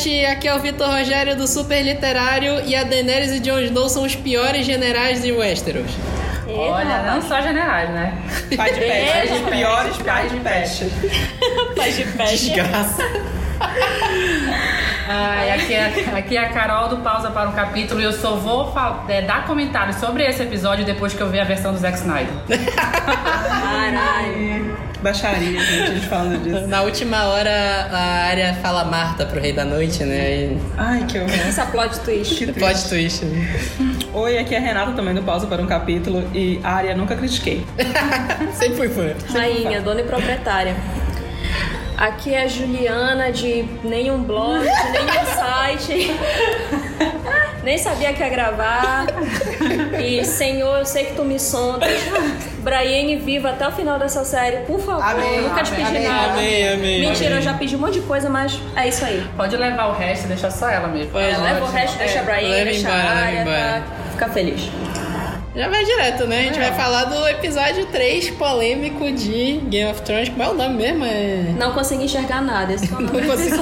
aqui é o Vitor Rogério do Super Literário e a Daenerys e Jon Snow são os piores generais de Westeros. Olha, não só generais, né? Pai de peste. Os piores pais de peste. Paz de peste. Desgraça. Ai, aqui, é, aqui é a Carol do Pausa para um Capítulo e eu só vou é, dar comentários sobre esse episódio depois que eu ver a versão do Zack Snyder. Caralho. Baixaria, gente, a gente falando disso. Na última hora, a área fala Marta pro Rei da Noite, né? E Ai, que horror. Essa plot twist. Que plot twist. Oi, aqui é a Renata também do Pausa para um Capítulo e a área nunca critiquei. Sempre fui fã. Rainha, dona e proprietária. Aqui é a Juliana de nenhum blog, de nenhum site. Nem sabia que ia gravar. E, Senhor, eu sei que tu me sondas. Braiane viva até o final dessa série, por favor. Amém, Nunca te amém, pedi amém, nada. amém, amém, Mentira, amém. eu já pedi um monte de coisa, mas é isso aí. Pode levar o resto e deixar só ela mesmo. É, é. leva o resto, deixa a Braiane, leva deixa embora, a embora. tá? Fica feliz. Já vai direto, né? A gente vai falar do episódio 3 polêmico de Game of Thrones. Como é o nome mesmo? É... Não consegui enxergar nada. Esse é o nome Não consegui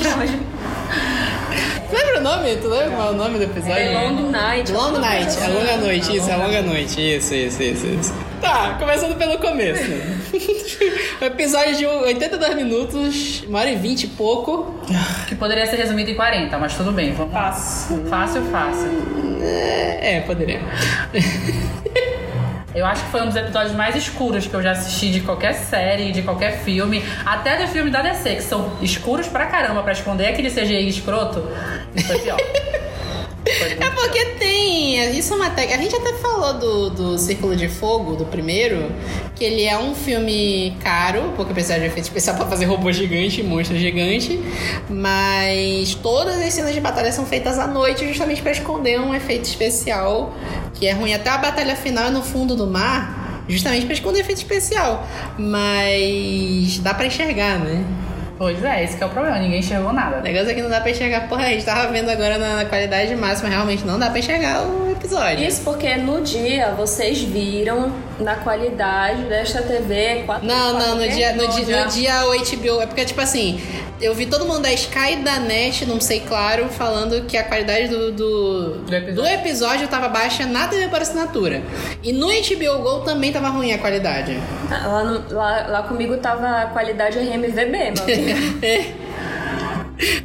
nome? Tu lembra qual é o nome do episódio? É Long Night. Long Night, assim. longa noite, isso, a longa noite, isso, isso, isso, isso. Tá, começando pelo começo. o episódio de 82 minutos, uma hora e vinte e pouco. Que poderia ser resumido em 40, mas tudo bem, vamos lá. Fácil. Fácil, fácil. É, poderia. Eu acho que foi um dos episódios mais escuros que eu já assisti de qualquer série, de qualquer filme, até de filme da DC, que são escuros pra caramba pra esconder aquele CGI escroto. Isso foi pior. É porque tem. Isso é uma técnica. A gente até falou do, do Círculo de Fogo, do primeiro, que ele é um filme caro, porque precisa de efeito especial pra fazer robô gigante, monstro gigante. Mas todas as cenas de batalha são feitas à noite, justamente pra esconder um efeito especial que é ruim. Até a batalha final é no fundo do mar. Justamente pra esconder efeito especial. Mas dá pra enxergar, né? Pois é, esse que é o problema, ninguém enxergou O nada. negócio é que não dá pra enxergar. Porra, a gente tava vendo agora na, na qualidade máxima, realmente não dá pra enxergar o episódio. Isso porque no dia vocês viram na qualidade desta TV 4 Não, não, no dia, no, dia, no dia o HBO. É porque, tipo assim, eu vi todo mundo da Sky e da Net, não sei claro, falando que a qualidade do, do, Do episódio. do episódio tava baixa na TV por assinatura. E no HBO Go também tava ruim a qualidade. Lá, no- lá, lá comigo tava a qualidade RMVB, amigo.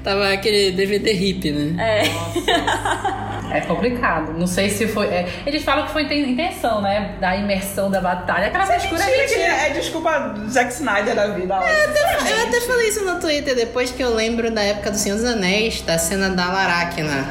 tava aquele DVD hip, né? É. É complicado. Não sei se foi. é, eles falam que foi inten- intenção, né? Da imersão da batalha. Aquela frescura Mentira, gente. que é desculpa do Zack Snyder da vida. Eu até falei isso no Twitter depois que eu lembro da época do Senhor dos Anéis, da cena da Laracna.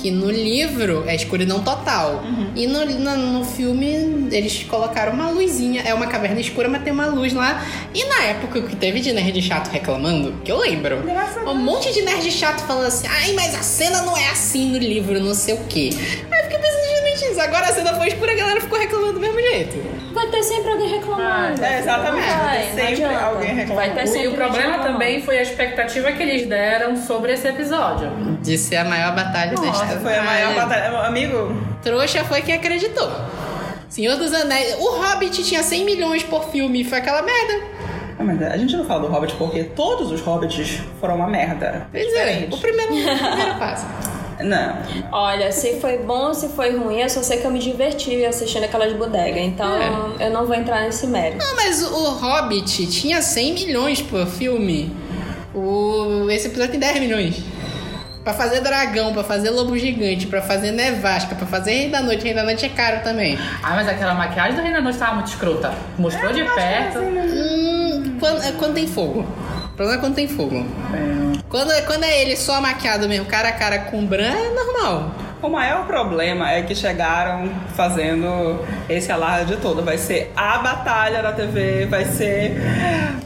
Que no livro é escuridão total. E no, no, no filme eles colocaram uma luzinha. É uma caverna escura, mas tem uma luz lá. E na época que teve de nerd chato reclamando, que eu lembro, Graças um monte de nerd chato falando assim: ai, mas a cena não é assim no livro, não sei o quê. Aí eu fiquei pensando isso. Agora a cena foi escura, a galera ficou reclamando do mesmo jeito. Vai ter sempre alguém reclamando. É, exatamente. Vai ter Vai, sempre adianta. alguém reclamando. Vai ter E sempre o problema também foi a expectativa que eles deram sobre esse episódio. De ser a maior batalha Nossa, desta. Foi a maior Ai, batalha. Amigo, Trouxa foi quem acreditou. Senhor dos Anéis. O Hobbit tinha 100 milhões por filme e foi aquela merda. Ah, mas a gente não fala do Hobbit porque todos os Hobbits foram uma merda. Pois é, o primeiro, o primeiro passo. Não. Olha, se foi bom, se foi ruim, eu só sei que eu me diverti assistindo aquelas bodegas. Então eu não vou entrar nesse mérito. Não, mas o Hobbit tinha 100 milhões por filme. O... Esse episódio tem 10 milhões. Pra fazer dragão, pra fazer lobo gigante, pra fazer nevasca, pra fazer Rei da Noite. Rei da Noite é caro também. Ah, mas aquela maquiagem do Rei da Noite tava muito escrota. Mostrou de perto. Hum, quando, é quando tem fogo. O problema é quando tem fogo. É, Quando, é- quando é ele só maquiado mesmo, cara a cara com o Bran, é normal. O maior problema é que chegaram fazendo esse alarde todo. Vai ser a batalha da TV, vai ser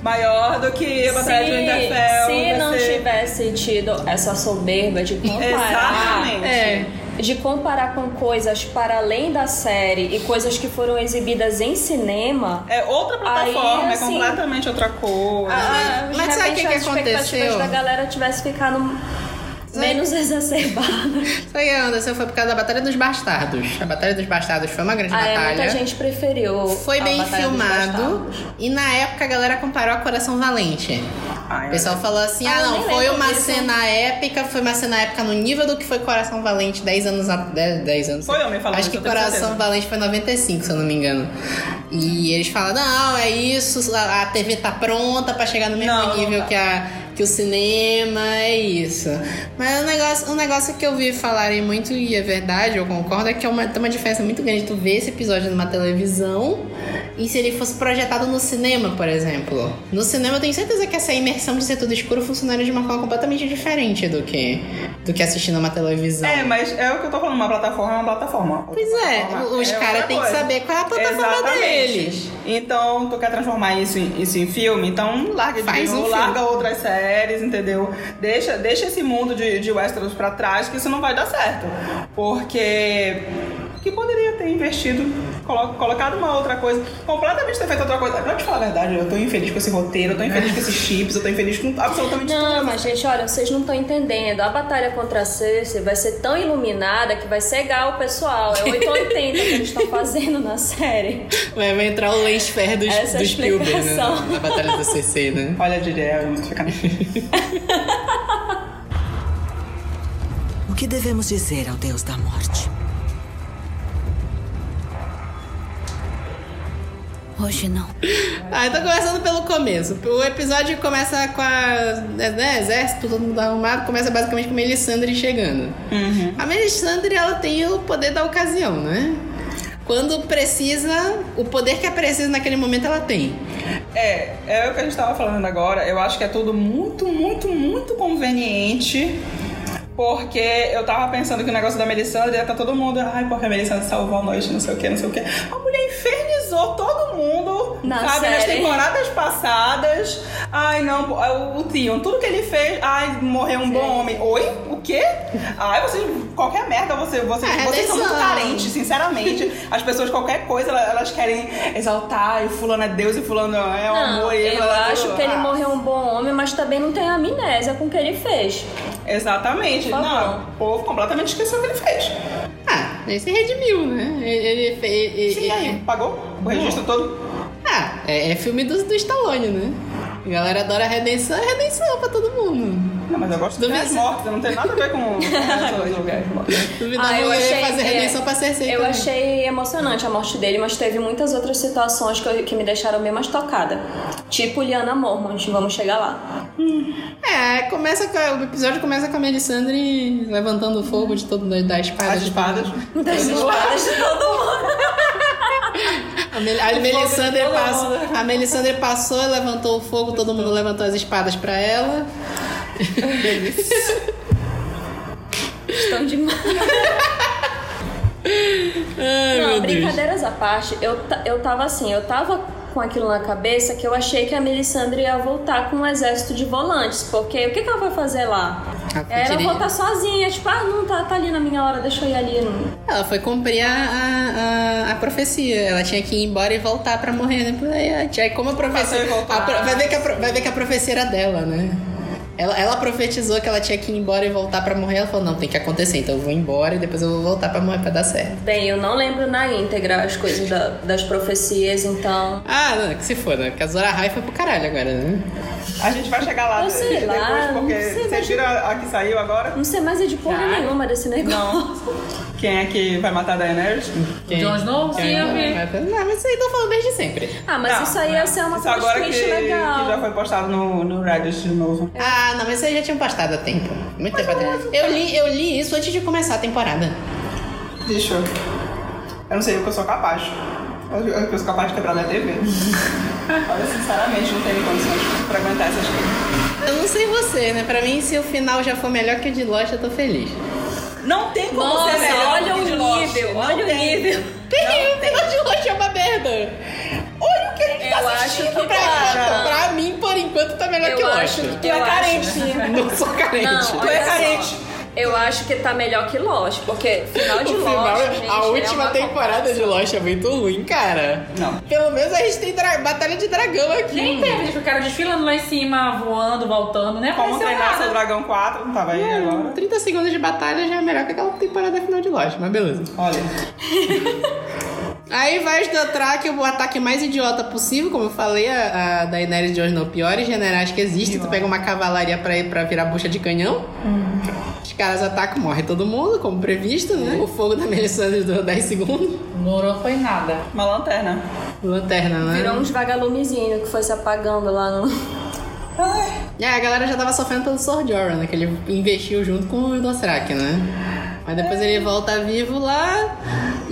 maior do que a batalha de Winterfell. se não ser... tivesse tido essa soberba de comparar. Exatamente. É. De comparar com coisas para além da série e coisas que foram exibidas em cinema. É outra plataforma, Aí, é assim, completamente outra coisa. ah, mas de sabe o que que as expectativas aconteceu? da galera tivesse ficado menos exacerbada. Sabe o que aconteceu? Foi por causa da Batalha dos Bastardos. A Batalha dos Bastardos foi uma grande Ah, é, batalha. muita gente preferiu. Foi a bem Batalha filmado. E na época a galera comparou a Coração Valente. Ai, O pessoal falou assim: Ah, ah, não, foi uma disso. cena épica, foi uma cena épica no nível do que foi Coração Valente 10 anos atrás. 10 anos. Foi homem falando Acho que Coração certeza. Valente foi 95, se eu não me engano. E eles falam: não, é isso, a a TV tá pronta pra chegar no mesmo Não, não nível tá. que, a, que o cinema, é isso. Mas o negócio, o negócio que eu vi falarem muito, e é verdade, eu concordo, é que é uma, tem uma diferença muito grande tu ver esse episódio numa televisão e se ele fosse projetado no cinema, por exemplo. No cinema eu tenho certeza que essa imersão de ser tudo escuro funcionaria de uma forma completamente diferente do que, do que assistir numa televisão. É, mas é o que eu tô falando, uma plataforma é uma plataforma. Pois é, Plataforma os é caras têm que saber qual é a plataforma Exatamente. deles. Então, tu quer transformar isso em, isso em filme? Então, larga de Faz um novo, filme. larga outras séries, entendeu? Deixa, deixa esse mundo de, de Westeros pra trás, que isso não vai dar certo. Porque... Que poderia ter investido, colocado uma outra coisa, completamente ter feito outra coisa. Pra te falar a verdade, eu tô infeliz com esse roteiro, eu tô infeliz com esses chips, eu tô infeliz com absolutamente Não, tudo. mas gente, olha, vocês não estão entendendo. A batalha contra a Cersei vai ser tão iluminada que vai cegar o pessoal. É 880 que eles estão fazendo na série. Vai, vai entrar o Lance Fair dos, Essa é a dos Spielberg né, na, na Batalha do CC, né? Olha, não tô ficando... O que devemos dizer ao Deus da Morte? Hoje não. Ah, então começando pelo começo. O episódio começa com a. Né, exército, todo mundo arrumado, começa basicamente com a Melisandre chegando. A Melisandre, ela tem o poder da ocasião, né? Quando precisa, o poder que é preciso naquele momento ela tem. É, é o que a gente tava falando agora. Eu acho que é tudo muito, muito, muito conveniente. Porque eu tava pensando que o negócio da Melisandre ia tá todo mundo. Ai, porque a Melisandre salvou a noite, não sei o que, não sei o que. A mulher infernizou todo mundo. Na sabe, nas série. temporadas passadas. Ai, não, pô, o, o Theon, tudo que ele fez. Ai, morreu um bom homem. Oi? O quê? Ai, vocês. Qualquer merda, você, vocês, É, vocês são muito carentes, sinceramente. As pessoas, qualquer coisa, elas, querem exaltar. E fulano é Deus e fulano é o amor. eu ela- acho que ele morreu um bom homem, mas também não tem amnésia com o que ele fez. Exatamente. Não, o povo completamente esqueceu o que ele fez. Ah, ele se redimiu, né? Ele, ele, fez- Sim, aí, pagou o registro todo. Ah, é, é filme do, do Stallone, né? A galera adora redenção, é redenção pra todo mundo. Não, mas eu gosto de Duvido as mortes, não tem nada a ver com os lugares. Duvidava Ah, eu achei- fazer é, redenção pra Cersei Eu também. achei emocionante a morte dele, mas teve muitas outras situações que, eu- que me deixaram bem mais tocada. Tipo Liana Mormont, vamos chegar lá. É, começa com, a- o episódio começa com a Melisandre levantando o fogo de todo da espada. As espadas. Das espadas de todo mundo. A, Mel, a passou, a Melisandre passou, levantou o fogo, todo mundo levantou as espadas pra ela. Estão demais. Ai, Não, meu Deus. brincadeiras à parte, eu, eu tava assim, eu tava com aquilo na cabeça que eu achei que a Melisandre ia voltar com um exército de volantes, porque o que, que ela vai fazer lá? Ah, foi Ela voltar sozinha, tipo, ah, não, tá, tá ali na minha hora, deixa eu ir ali. Ela foi cumprir a, a, a, a profecia. Ela tinha que ir embora e voltar pra morrer, né? Aí, aí como a profecia. Pro- vai, ver que a, vai ver que a profecia era dela, né? Ela, ela profetizou que ela tinha que ir embora e voltar pra morrer. Ela falou: não, tem que acontecer, então eu vou embora e depois eu vou voltar pra morrer pra dar certo. Bem, eu não lembro na íntegra as coisas da- das profecias, então. Ah, não, que se foda. Que a Zora High foi pro caralho agora, né? A gente vai chegar lá Eu sei depois, lá, porque não sei, vocês mas- viram a, a que saiu agora? Não sei mais é de porra Já. nenhuma desse negócio. Quem é que vai matar a Daenerys? Jon Snow? Sim, eu vi. Não, mas isso aí tô falando desde sempre. Ah, mas Não, isso aí ia ser uma Isso agora que, legal. que já foi postado no, no Reddit de novo. Ah, não, mas isso aí já tinha postado há tempo. Muito tempo atrás. Eu li, eu li isso antes de começar a temporada. Deixa eu. Eu não sei o que eu sou capaz. Eu, eu, eu sou capaz de quebrar minha TV. Olha, sinceramente, não tenho condições pra aguentar essas coisas. Eu não sei você, né? Pra mim, se o final já for melhor que o de Lost, eu tô feliz. Não tem como Nossa, ser melhor olha que o de Lost. nível, olha o tem. nível. Tem, o final de Lost é uma merda. Olha o que a gente Eu tá acho assistindo, que Pra, cara. pra mim, por enquanto, tá melhor Eu que Lost. acho que- Tu é carente. Não sou carente. Não, Tu é Olha só. Eu acho que tá melhor que Lost, porque final de O Lost, final, gente, a é última uma temporada de. Lost é muito ruim, cara. Não. Pelo menos a gente tem batalha de dragão aqui. Nem teve, tipo, o cara desfilando lá em cima, voando, voltando, né? Como treinar seu nada. Dragão 4, não tava aí agora. 30 segundos de batalha já é melhor que aquela temporada final de Lost, mas beleza. Olha. Aí vai os Dothraki, o ataque mais idiota possível, como eu falei, a, a Daenerys de Jon Snow, piores generais que existem. Tu pega uma cavalaria pra ir pra virar bucha de canhão. Os caras atacam, morre todo mundo, como previsto, né? O fogo da Melisandre durou 10 segundos. Não foi nada. Uma lanterna. Lanterna, né? Virou uns vagalumezinhos que foi se apagando lá no. É, a galera já tava sofrendo pelo Sword Jorah, né? Que ele investiu junto com o Dothraki, né? Mas depois ele volta vivo lá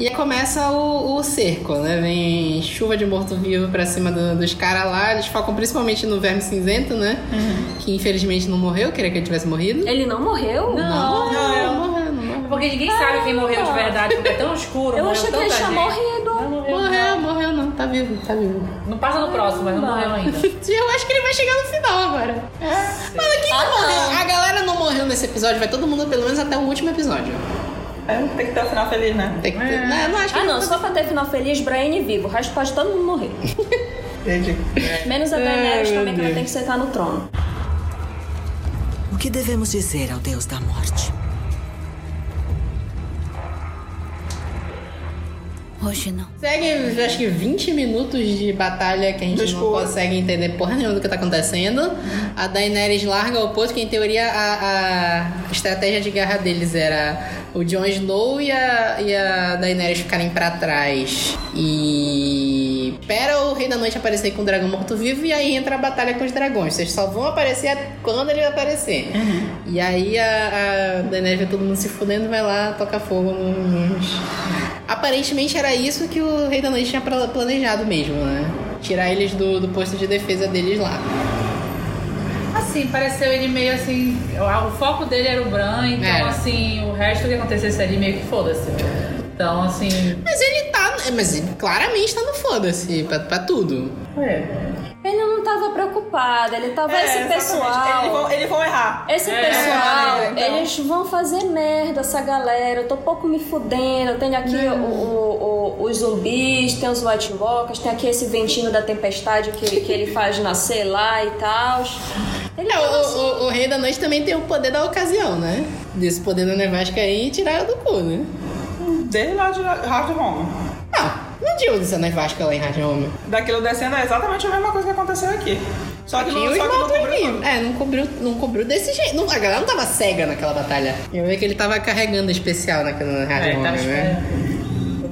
e aí começa o, o cerco, né? Vem chuva de morto-vivo pra cima do- dos caras lá. Eles focam principalmente no Verme Cinzento, né? Que infelizmente não morreu, queria que ele tivesse morrido. Ele não morreu? Não, não. não morreu, não morreu. Porque ninguém sabe quem morreu de verdade, porque é tão escuro. Eu morreu achei que ele tinha morrido. Não morreu. Morreu, morreu não, tá vivo, tá vivo. Não passa no próximo, mas não morreu ainda. Eu acho que ele vai chegar no final agora. Mas quem Ah, não morreu? não. A galera não morreu nesse episódio, vai todo mundo pelo menos até o último episódio. É, tem que ter um final feliz, né? Tem que ter. Não, não acho que Ah, não, só pra ter final feliz, Brian vivo. O resto pode todo mundo morrer. Entendi. Menos a Daenerys meu também, que ela tem que sentar no trono. O que devemos dizer ao Deus da Morte? Hoje não. Segue, acho que 20 minutos de batalha que a gente Do não consegue entender porra nenhuma do que tá acontecendo. A Daenerys larga o posto, que em teoria a, a estratégia de guerra deles era o Jon Snow e a, e a Daenerys ficarem pra trás. E espera o Rei da Noite aparecer com o dragão morto-vivo e aí entra a batalha com os dragões. Vocês só vão aparecer quando ele aparecer. E aí a, a Daenerys vê todo mundo se fudendo vai lá, toca fogo nos... Aparentemente era isso que o Rei da Noite tinha planejado mesmo, né? Tirar eles do, do posto de defesa deles lá. Assim, pareceu ele meio assim. O, o foco dele era o Bran, então Era. assim, o resto que acontecesse ali meio que foda-se. Então, assim. Mas ele tá. Mas ele claramente tá no foda-se pra, pra tudo. É. Ele não tava preocupado, ele tava É, esse exatamente. pessoal. Eles vão, eles vão errar. Esse É, pessoal, é, então. eles vão fazer merda, essa galera. Eu tô pouco me fudendo. Tem aqui o- o- o- os zumbis, tem os White Walkers, tem aqui esse ventinho da tempestade que, que ele faz nascer lá e tal. Ele É, o, assim, o- o Rei da Noite também tem o poder da ocasião, né? Desse poder da nevasca aí e tiraram do cu, né? Desde lá de Hard Home. Não, não tinha essa nevasca lá em Hard Home. Daquilo descendo é exatamente a mesma coisa que aconteceu aqui. Só que não, só que não cobriu. É, não cobriu, não cobriu desse jeito. Não, a galera não tava cega naquela batalha. Eu vi que ele tava carregando especial naquela Hard É, Home, tava né?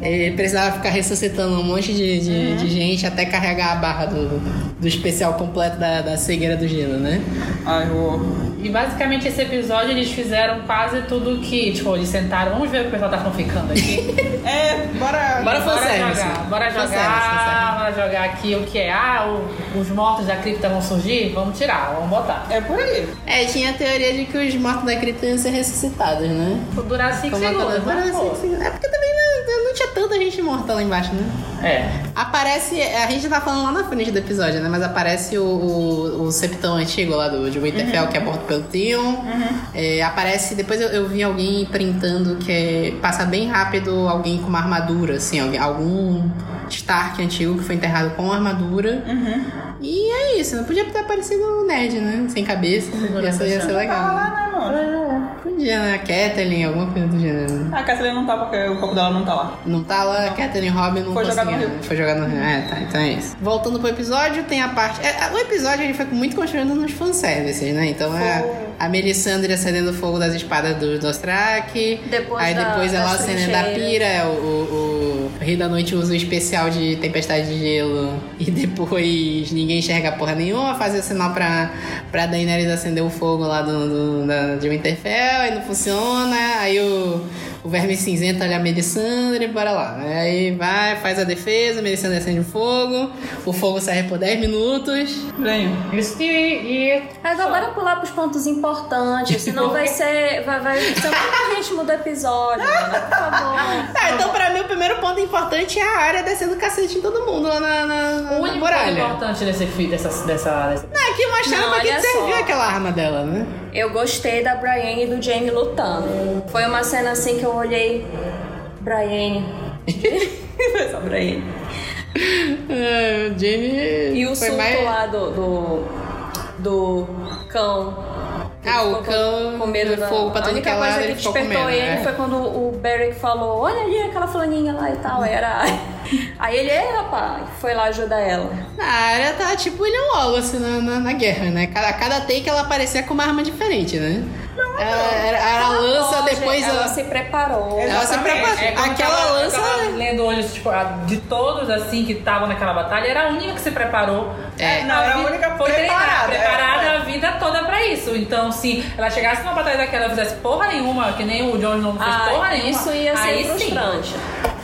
Ele precisava ficar ressuscitando um monte de, de, de gente até carregar a barra do, do especial completo da, da cegueira do gelo, né? Ai, o... E basicamente esse episódio eles fizeram quase tudo que, tipo, eles sentaram, vamos ver o que o pessoal tá fanficando aqui. É, bora... Bora Bora jogar, bora Fanservice, jogar, bora jogar aqui o que é. Ah, o- os mortos da cripta vão surgir? Vamos tirar, vamos botar. É por aí. É, tinha a teoria de que os mortos da cripta iam ser ressuscitados, né? Durar 5 Como segundos, né? Pô? sim, sim. É porque também não, não tinha tanta gente morta lá embaixo, né? É. Aparece, a gente tá falando lá na frente do episódio, né? Mas aparece o, o, o septão antigo lá do, de Winterfell, que é morto pelo Theon. É, aparece, depois eu, eu vi alguém printando que é- passa bem rápido alguém com uma armadura, assim, alguém- algum Stark antigo que foi enterrado com armadura. E é isso, não podia ter aparecido o Ned, né? Sem cabeça. Ia ser, ia ser legal. lá, né, mano? Podia, né? A Catelyn, alguma coisa do gênero. A Kathleen não tá porque o corpo dela não tá lá. Não tá lá, a Catherine Robin não Foi conseguia. no rio. Foi jogado no rio. É, tá, então é isso. Voltando pro episódio, tem a parte. é, o episódio ele foi muito construído nos fanservices, né? Então é a Melisandre acendendo o fogo das espadas dos Dothraki. Depois aí da- depois ela acendendo a pira, é o, o, o Rei da Noite usa o especial de tempestade de gelo. E depois ninguém enxerga porra nenhuma, faz o sinal pra, pra Daenerys acender o fogo lá do, do- da, de Winterfell, aí não funciona. Aí o, o Verme Cinzento olha a Melisandre, bora lá. Aí vai, faz a defesa, a Melisandre acende o fogo, o fogo serve por 10 minutos. Venho. Isso e. e Agora bora pular pros pontos importantes, senão vai ser. Vai, vai ser muito ritmo do episódio, mano, por favor. Ah, então pra mim o primeiro ponto importante é a área descendo cacete em todo mundo lá na, na, O na único muralha. importante desse dessa, dessa, dessa. Não, aqui mostraram Não, pra que que serviu só. aquela arma dela, né? Eu gostei da Brienne e do Jamie lutando. Foi uma cena assim que eu olhei. Brienne. Só Brienne. É, o Jamie E o surto mais... lá do, do. do cão. Ah, o cão com medo do fogo pra A tudo única que é lado, coisa que despertou ele né? foi quando o Beric falou: Olha ali aquela flaninha lá e tal. Aí era. Aí ele, ei, rapaz, foi lá ajudar ela. A área tá tipo William Wallace na, na, na guerra, né? Cada, cada take ela aparecia com uma arma diferente, né? Era, era, era a lança, Ela depois ela ela... se preparou. Ela se preparou. É, Aquela tava- lança... Tava lendo hoje, tipo, de todos assim que estavam naquela batalha, era a única que se preparou. É. Não, era a única foi preparada, treinada, preparada é. a vida toda pra isso. Então, se ela chegasse numa batalha daquela e fizesse porra nenhuma, que nem o Snow não fez Ah, porra nenhuma, isso ia ser aí sim.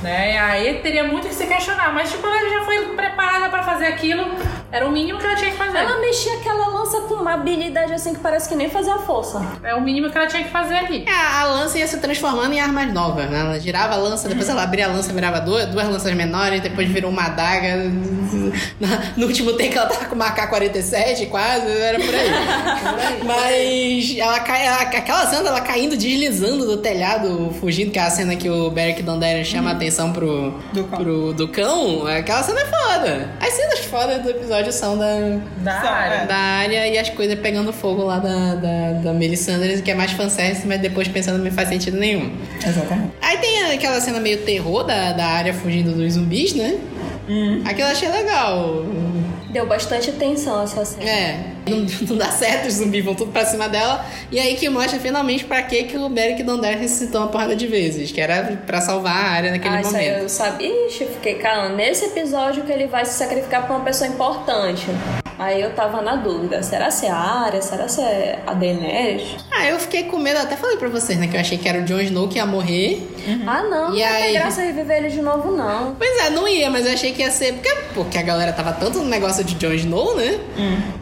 Né? Aí teria muito que se questionar. Mas, tipo, ela já foi preparada pra fazer aquilo. Era o mínimo que ela tinha que fazer. Ela mexia aquela lança com uma habilidade assim que parece que nem fazia força. É o mínimo que ela tinha que fazer ali. É, a lança ia se transformando em armas novas, né? Ela girava a lança, depois ela abria a lança, virava duas, duas lanças menores, depois virou uma adaga. No último take ela tava com uma AK-47 quase, era por aí. Mas ela cai, ela- aquela cena dela caindo, deslizando do telhado, fugindo, que é a cena que o Beric Dondarrion chama a atenção pro Do cão. pro do cão, aquela cena é foda. As cenas fodas do episódio são da, Da Só, área. é. da área e as coisas pegando fogo lá da, da, da Melisandre, que é mais fanservice, mas depois pensando não faz sentido nenhum. Exatamente. Aí tem aquela cena meio terror da, da área fugindo dos zumbis, né? Aquilo eu achei legal. Deu bastante tensão essa cena. É, não, não dá certo, os zumbis vão tudo pra cima dela. E aí que mostra finalmente pra que, que o Beric Dondarrion ressuscitou uma porrada de vezes. Que era pra salvar a área naquele ah, isso aí momento. eu sabia. Ixi, eu fiquei calando. Nesse episódio que ele vai se sacrificar pra uma pessoa importante. Aí eu tava na dúvida. Será se é a Arya? Será se é a Daenerys? Ah, eu fiquei com medo, até falei pra vocês, né? Que eu achei que era o Jon Snow que ia morrer. Ah, não. E não aí? tem graça reviver ele de novo, não. Pois é, não ia, mas eu achei que ia ser. Porque, porque a galera tava tanto no negócio de Jon Snow, né?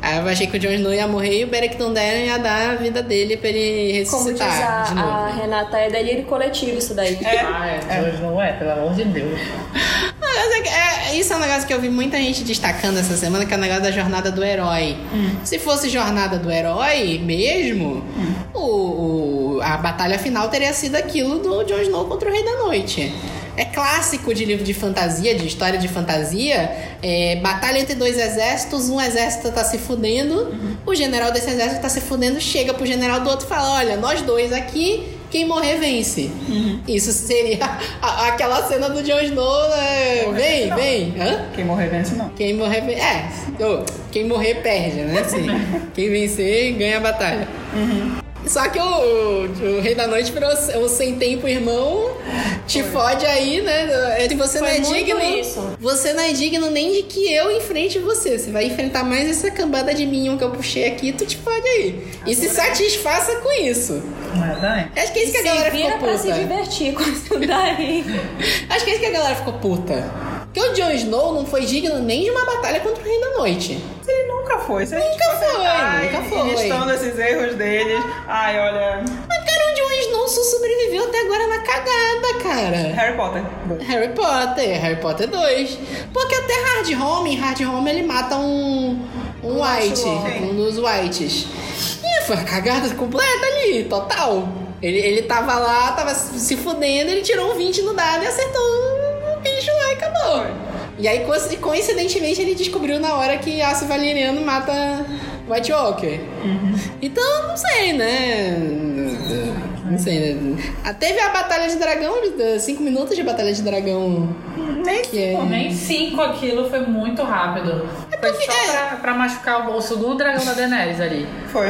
Aí eu achei que o Jon Snow ia morrer e o Beric Dondarrion ia dar a vida dele pra ele Como diz ressuscitar a, de novo. a Renata, é delírio coletivo isso daí. Ah, é. Hoje não é, pelo amor de Deus. É é- isso é um negócio que eu vi muita gente destacando essa semana, que é o negócio da jornada do herói. Se fosse jornada do herói mesmo, o, o- a batalha final teria sido aquilo do Jon Snow contra o Rei da Noite. É clássico de livro de fantasia, de história de fantasia. É, batalha entre dois exércitos, um exército tá se fudendo, o general desse exército tá se fudendo, chega pro general do outro e fala: Olha, nós dois aqui, quem morrer vence. Isso seria a- aquela cena do Jon Snow, né? Vem, não. vem. Hã? Quem morrer vence, não. Quem morrer, ve- é, quem morrer perde, né? Sim. quem vencer ganha a batalha. Só que o, o, o Rei da Noite virou o sem tempo irmão, te fode aí, né? Se você não Foi é muito digno, isso. você não é digno nem de que eu enfrente você. Você vai enfrentar mais essa cambada de minion que eu puxei aqui, tu te fode aí. E se satisfaça com isso. Exatamente. Acho que é isso que a se galera vira ficou pra se puta. divertir com isso daí. Acho que é isso que a galera ficou puta. Porque o Jon Snow não foi digno nem de uma batalha contra o Rei da Noite. Ele nunca foi. Se a Nunca foi, tentar nunca foi. Listando esses erros deles. Ai, olha. Mas, cara, o Jon Snow só sobreviveu até agora na cagada, cara. Harry Potter. Harry Potter, Harry Potter 2. Porque até Hard Home, em Hard Home ele mata um, um White, um dos Whites. E foi uma cagada completa ali, total. Ele, ele tava lá, tava se fudendo, ele tirou um 20 no dado e acertou lá e acabou. E aí, coinc- coincidentemente, ele descobriu na hora que Aço Valeriano mata White Walker. Então, não sei, né? Não sei, né? Ah, Teve a Batalha de Dragão, 5 minutos de Batalha de Dragão. Nem Que é... Pô, nem cinco aquilo foi muito rápido. Foi porque- só pra, pra machucar o, o segundo dragão da Daenerys ali. foi.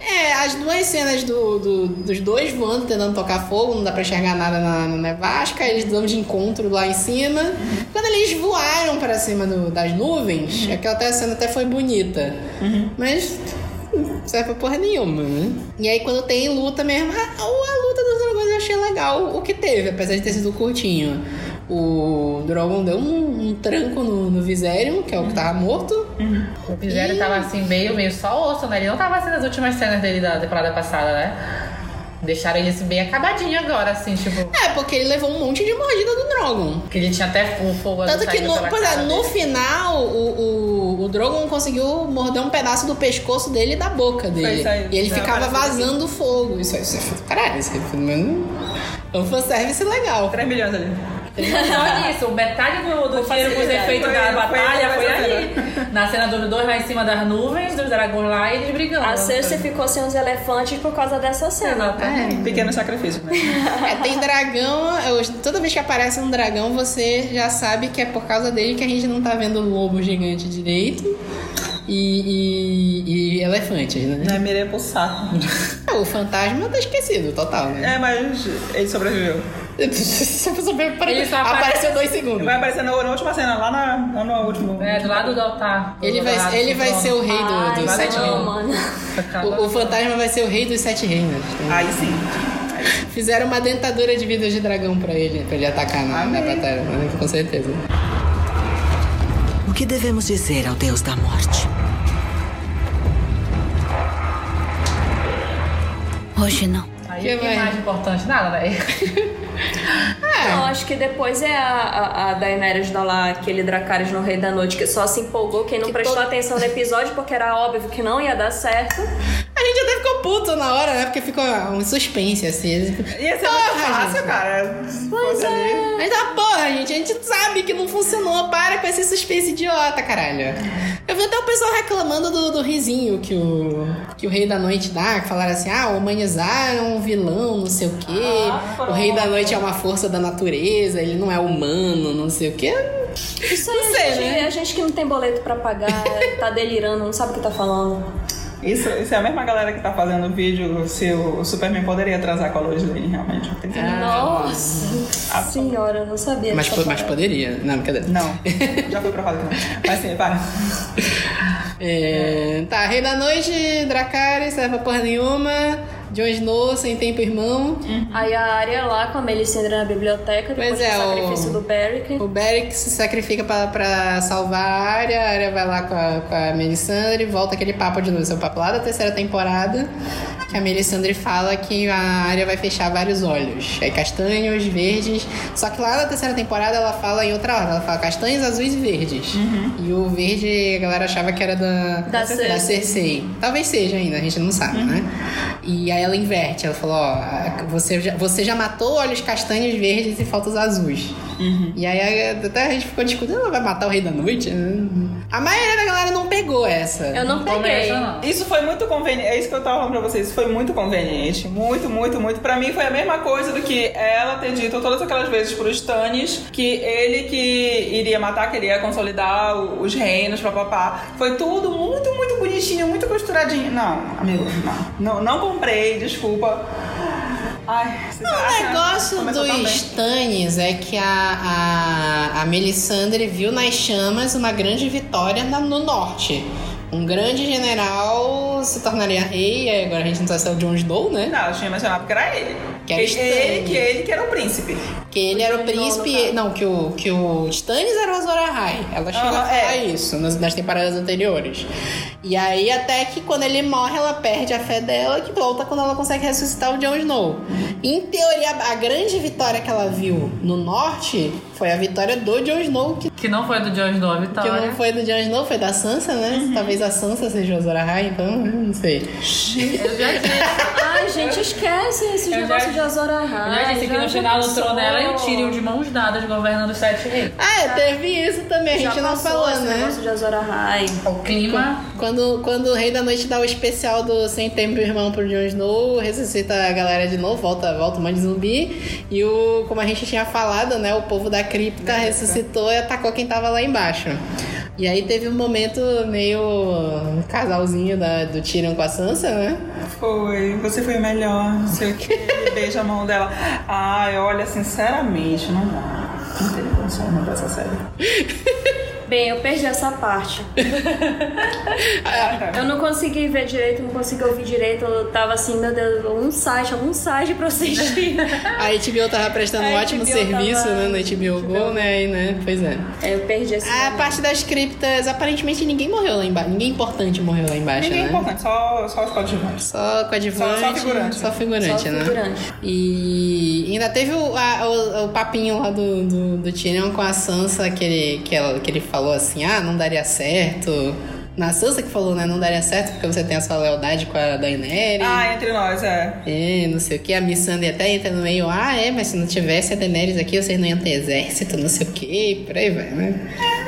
É, as duas cenas do, do- dos dois voando, tentando tocar fogo, não dá pra enxergar nada na, na nevasca, eles dão de encontro lá em cima. Quando eles voaram pra cima do- das nuvens, aquela até cena até foi bonita. Mas não serve pra porra nenhuma, né? E aí quando tem luta mesmo, a, a luta dos dragões eu achei legal o que teve, apesar de ter sido curtinho. O Drogon deu um, um tranco no, no Viserion, que é o que tava morto. O Viserys tava assim, meio, meio só osso, né? Ele não tava assim nas últimas cenas dele da temporada passada, né? Deixaram ele assim, bem acabadinho agora, assim, tipo. É, porque ele levou um monte de mordida do Drogon. Que ele tinha até fogo Tanto que no, pois é, no final, o, o, o Drogon conseguiu morder um pedaço do pescoço dele e da boca dele. aí. E ele ficava vazando fogo. Isso, isso é. Caralho, isso menos. É um fanservice legal. 3 milhões ali. Só isso, metade do, do Com tiro com os efeitos da foi- batalha foi ali. Na cena dos dois lá em cima das nuvens, dos dragões lá e eles brigando. A Cersei ficou sem os elefantes por causa dessa cena. Exatamente. Pequeno sacrifício, né? É, tem dragão. eu- Toda vez que aparece um dragão, você já sabe que é por causa dele que a gente não tá vendo o lobo gigante direito. E, e- e elefantes, né? Não é mirei pro saco. É, O fantasma tá esquecido, total, né? É, mas ele sobreviveu. Ele só Apareceu aparece- dois segundos. Vai aparecer na, na última cena, lá, na, lá no último. É, do lado do altar. do Ele lado vai, ele do vai trono. ser o rei do, Ai, dos sete reinos. O, o fantasma vai ser o rei dos sete reinos. Aí sim. Fizeram uma dentadura de vida de dragão pra ele, pra ele atacar na, na batalha, né? com certeza. O que devemos dizer ao Deus da Morte? Hoje não. Aí Que vai? mais importante? Nada, né? Eu acho que depois é a, a, a Daenerys dar lá aquele Dracarys no Rei da Noite que só se empolgou, quem não Que prestou to- atenção no episódio porque era óbvio que não ia dar certo. A gente até ficou puto na hora, né? Porque ficou um suspense, assim. Ia ser Porra, muito fácil, gente. cara. Fosse ali. Mas tá porra, gente, a gente sabe que não funcionou. Para com esse suspense idiota, caralho. Eu vi até o pessoal reclamando do, do risinho que o, que o Rei da Noite dá, que falaram assim: ah, humanizaram um vilão, não sei o quê. Ah, o Rei da Noite é uma força da natureza, ele não é humano, não sei o quê. Isso aí Não sei, a, gente, né? a gente que não tem boleto pra pagar, tá delirando, não sabe o que tá falando. Isso, isso é a mesma galera que tá fazendo o vídeo se o, Superman poderia transar com a Lois Lane, realmente. Ser- Nossa senhora, eu não sabia Mas, po- mas poderia. Não, brincadeira. Não, já foi provado que não. Mas sim, para. É, tá, Rei da Noite, Dracarys, serve pra porra nenhuma. Jon Snow, sem tempo, irmão. Aí a Arya lá com a Melisandre na biblioteca, depois Pois é, do o- sacrifício do Beric. O Beric se sacrifica pra, pra salvar a Arya, a Arya vai lá com a, com a Melisandre, volta aquele papo de novo, seu papo lá da terceira temporada, que a Melisandre fala que a Arya vai fechar vários olhos, aí castanhos, verdes, só que lá na terceira temporada ela fala em outra ordem, ela fala castanhos, azuis e verdes. E o verde a galera achava que era da, Da Cersei. da Cersei. Talvez seja ainda, a gente não sabe, né? E aí ela inverte, ela falou, ó, você já, você já matou olhos castanhos, verdes e falta os azuis. E aí até a gente ficou discutindo, ela vai matar o Rei da Noite? A maioria da galera não pegou essa. Eu não peguei. Isso foi muito conveniente. É isso que eu tava falando pra vocês. Isso foi muito conveniente. Muito, muito, muito. Pra mim foi a mesma coisa do que ela ter dito todas aquelas vezes pros Stannis que ele que iria matar, queria consolidar os reinos, papapá. Foi tudo muito, muito bonitinho, muito costuradinho. Não, amigo, não. Não, não comprei, desculpa. Ai, vocês O negócio começou tão do bem. Stannis é que a, a, a Melisandre viu nas chamas uma grande vitória na- no norte. Um grande general se tornaria rei, agora a gente não sabe se é o Jon Snow, né? Não, eu tinha mencionado que era ele. Que era ele, Stannis. que ele que era o príncipe. Que ele era o príncipe. caso. Não, que o, que o Stannis era o Azor Ahai. Ela chegou Aham, a falar é. isso nas, nas temporadas anteriores. E aí, até que quando ele morre, ela perde a fé dela, que volta quando ela consegue ressuscitar o Jon Snow. Em teoria, a grande vitória que ela viu no norte foi a vitória do Jon Snow, que, Que não foi do Jon Snow, a que Vitória. não foi do Jon Snow, foi da Sansa, né? Uhum. Talvez a Sansa seja o Azor Ahai, então, não sei. Eu já disse, Ai, gente, esquece esses negócios de Azor Ahai. já disse que no final do trono ela e o Tyrion de mãos dadas governando os sete reis. Ah, é, teve isso também, a Já gente não falou, esse né? negócio de Azor Ahai. O clima. Quando, quando o Rei da Noite dá o especial do Sem Tempo Irmão pro Jon Snow, ressuscita a galera de novo, volta, volta um monte de zumbi. E o, como a gente tinha falado, né? O povo da cripta ressuscitou e atacou quem tava lá embaixo. E aí teve um momento meio casalzinho da, do Tyrion com a Sansa, né? Foi, você foi o melhor, não sei o que. Beija a mão dela. Ai, olha, sinceramente, não dá. Não teria condições dessa série. Bem, eu perdi essa parte. Eu não consegui ver direito, não consegui ouvir direito. Eu tava assim, meu Deus, um site, algum site pra assistir. A HBO tava prestando um ótimo HBO serviço, tava- né? No HBO Go, né? E, né? Pois é. É, eu perdi esse A momento. parte das criptas, aparentemente ninguém morreu lá embaixo. Ninguém importante morreu lá embaixo, Ninguém né? importante, só, só os coadjuvantes. Só coadjuvante. Só- só figurante. Só figurante, Só né? figurante. E ainda teve o, a- o, o papinho lá do, do, do Tyrion com a Sansa, que ele, que, ela, que ele falou assim, ah, não daria certo. Na Sansa que falou, né? Não daria certo porque você tem a sua lealdade com a Daenerys. Ah, entre nós, é. É, não sei o que. A Missandei até entra no meio. Ah, é, mas se não tivesse a Daenerys aqui, vocês não iam ter exército, não sei o que. Por aí vai, né? Não,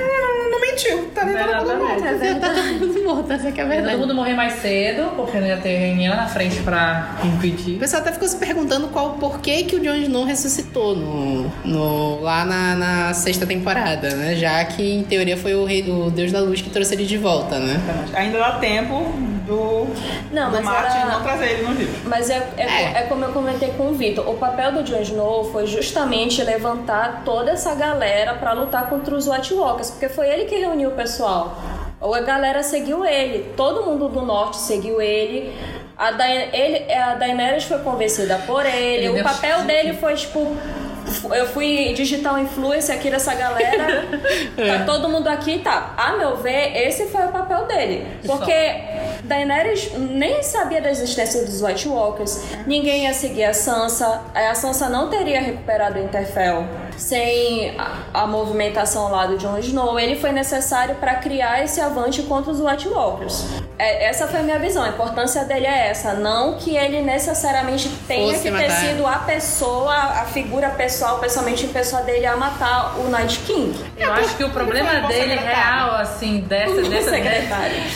mentiu, tá nem todo mundo morto. É tá todo mundo morto, essa que é a Todo verdade. mundo morrer mais cedo, porque não ia ter ninguém lá na frente pra O impedir. pessoal até ficou se perguntando qual o porquê que o Jon Snow ressuscitou no, no, lá na, na sexta temporada, né? Já que, em teoria, foi o, rei, o Deus da Luz que trouxe ele de volta, né? Ainda dá tempo do, Não, do mas Martin era- não trazer ele no livro. Mas é, é, É. é como eu comentei com o Vitor. O papel do Jon Snow foi justamente levantar toda essa galera pra lutar contra os White Walkers, porque foi ele que reuniu o pessoal. Ou a galera seguiu ele, todo mundo do norte seguiu ele. A, Da ele, a Daenerys foi convencida por ele. Ele o papel dele foi tipo. Eu fui digital influencer aqui dessa galera. Tá todo mundo aqui, tá. A meu ver, esse foi o papel dele. Porque Daenerys nem sabia da existência dos White Walkers. Ninguém ia seguir a Sansa. A Sansa não teria recuperado o Interfell sem a, a movimentação lá do Jon Snow. Ele foi necessário para criar esse avante contra os White Walkers. É, essa foi a minha visão. A importância dele é essa. Não que ele necessariamente tenha Fosse que ter matar. sido a pessoa, a figura pessoal, pessoalmente pessoa dele a matar o Night King. Eu acho que o problema dele secretário. real, assim, dessa, dessa,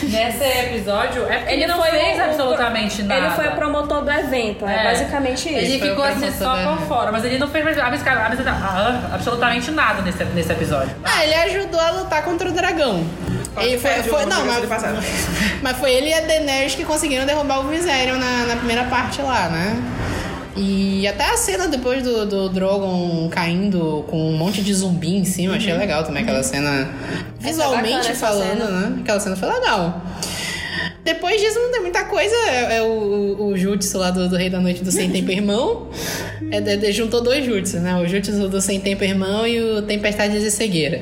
nesse episódio, é porque ele, Ele não foi fez o- absolutamente nada. Ele foi o promotor do evento, é, É. basicamente isso. Ele foi o ficou assim só por fora, mas ele não fez ah, absolutamente nada nesse, nesse episódio. Ah, ele ajudou a lutar contra o dragão. Ele foi, foi- não, mas, mas foi ele e a Daenerys que conseguiram derrubar o Viserion na, na primeira parte lá, né? E até a cena depois do, do Drogon caindo com um monte de zumbi em cima, achei legal também aquela cena. Visualmente bacana essa falando, cena. né? Aquela cena foi legal. Depois disso não tem muita coisa. É, é o, o Jutsu lá do, do Rei da Noite do Sem Tempo Irmão. É, de- de- juntou dois Jutsu, né? O Jutsu do Sem Tempo Irmão e o Tempestade de Cegueira.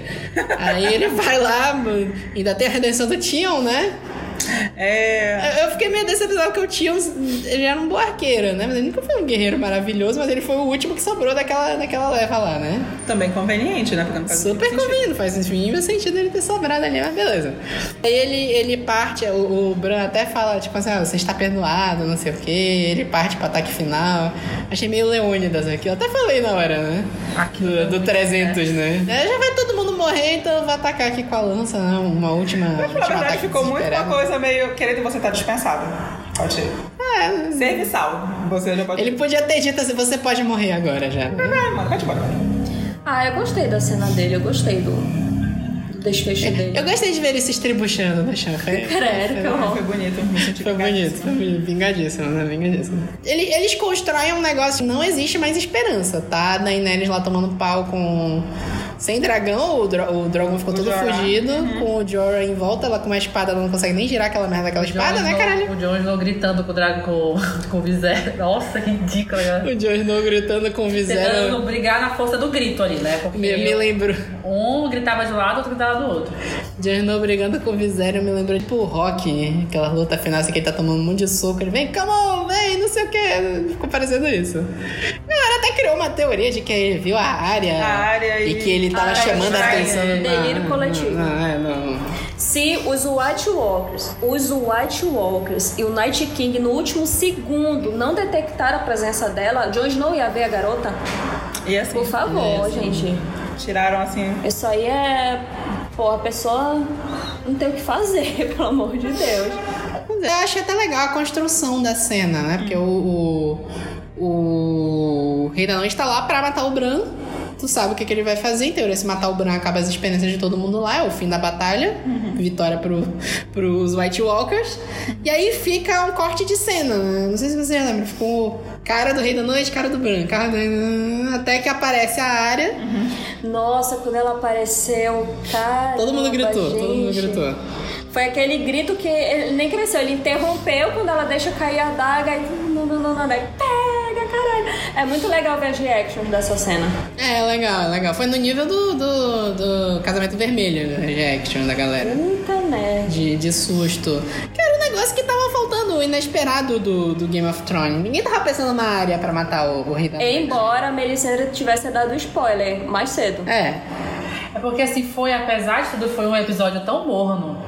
Aí ele vai lá, ainda tem a redenção do Tion, né? É. Eu- fiquei meio decepcionado porque o Tion ele era um bom arqueiro, né? Mas ele nunca foi um guerreiro maravilhoso, mas ele foi o último que sobrou daquela, daquela leva lá, né? Também conveniente, né? Porque não faz Super conveniente, faz mínimo sentido ele ter sobrado ali, mas beleza. Aí ele, ele parte, o, o Bran até fala, tipo assim, ah, você está perdoado, não sei o quê. Ele parte pro ataque final. Achei meio Leônidas aqui. Eu até falei na hora, né? Do, é do muito 300, né? É, já vai todo mundo morrer, então eu vou atacar aqui com a lança, né? Uma última. Mas, na último verdade, ficou muito uma desesperado. Coisa meio. Querendo você tá dispensado. Pode ser. É, Serviçal. Você já pode. ele podia ter dito assim, você pode morrer agora já. né? É, mano, vai embora. Ah, eu gostei da cena dele, eu gostei do, do desfecho dele. Eu gostei de ver ele se estribuchando chão. Foi, Credo, que horror. Foi bonito. Me senti Foi bonito, foi bonito. Vingadíssimo, né? Vingadíssimo. Ele- eles constroem um negócio que não existe mais esperança, tá? A Daenerys lá tomando pau com... Sem dragão, o, Dro o Drogon ficou O todo Jorah. fugido. Com o Jorah em volta, ela com uma espada, ela não consegue nem girar aquela merda daquela espada, né, Snow- caralho? O Jon Snow gritando com o Drago com, com o Visera. Nossa, que ridículo. né? O Jon Snow gritando com o Tentando Visera. brigar na força do grito ali, né? Porque Me, me lembrou. Um gritava de um lado, outro gritava do outro. Jon Snow brigando com o Viserion me lembrou tipo o Rock, aquela luta final assim que ele tá tomando um monte de soco. Ele vem, come on, vem, não sei o que. Ficou parecendo isso. A galera até criou uma teoria de que ele viu a área. A área e e- que ele tava Ah, chamando a atenção. Não, Delírio coletivo. Não, é, não. Se os White Walkers, os White Walkers e o Night King no último segundo não detectaram a presença dela, Jon Snow ia ver a garota? E assim, Por favor, gente. Tiraram assim. Isso aí é. Pô, a pessoa não tem o que fazer, pelo amor de Deus. Eu achei até legal a construção da cena, né? Porque o, o, o Rei da Noite tá lá pra matar o Bran. Tu sabe o que, que ele vai fazer. Em teoria, se matar o Bran, acaba as experiências de todo mundo lá. É o fim da batalha. Vitória pro, pros White Walkers. E aí fica um corte de cena. né? Não sei se você lembra. Ficou cara do Rei da Noite, cara do Bran. Cara do... Até que aparece a área. Nossa, quando ela apareceu, cara. Todo mundo gritou, todo mundo gritou. Foi aquele grito que ele nem cresceu, ele interrompeu quando ela deixa cair a daga e. Não, não, não, não, daí pega, caralho. É muito legal ver as reactions dessa cena. É, legal, legal. Foi no nível do, do, do casamento vermelho, né? reaction da galera. Puta merda. De, de susto. Que inesperado do, do Game of Thrones. Ninguém tava pensando na área pra matar o, o rei da. Embora a Melisandre tivesse dado spoiler mais cedo. É. É porque assim, foi, apesar de tudo, foi um episódio tão morno.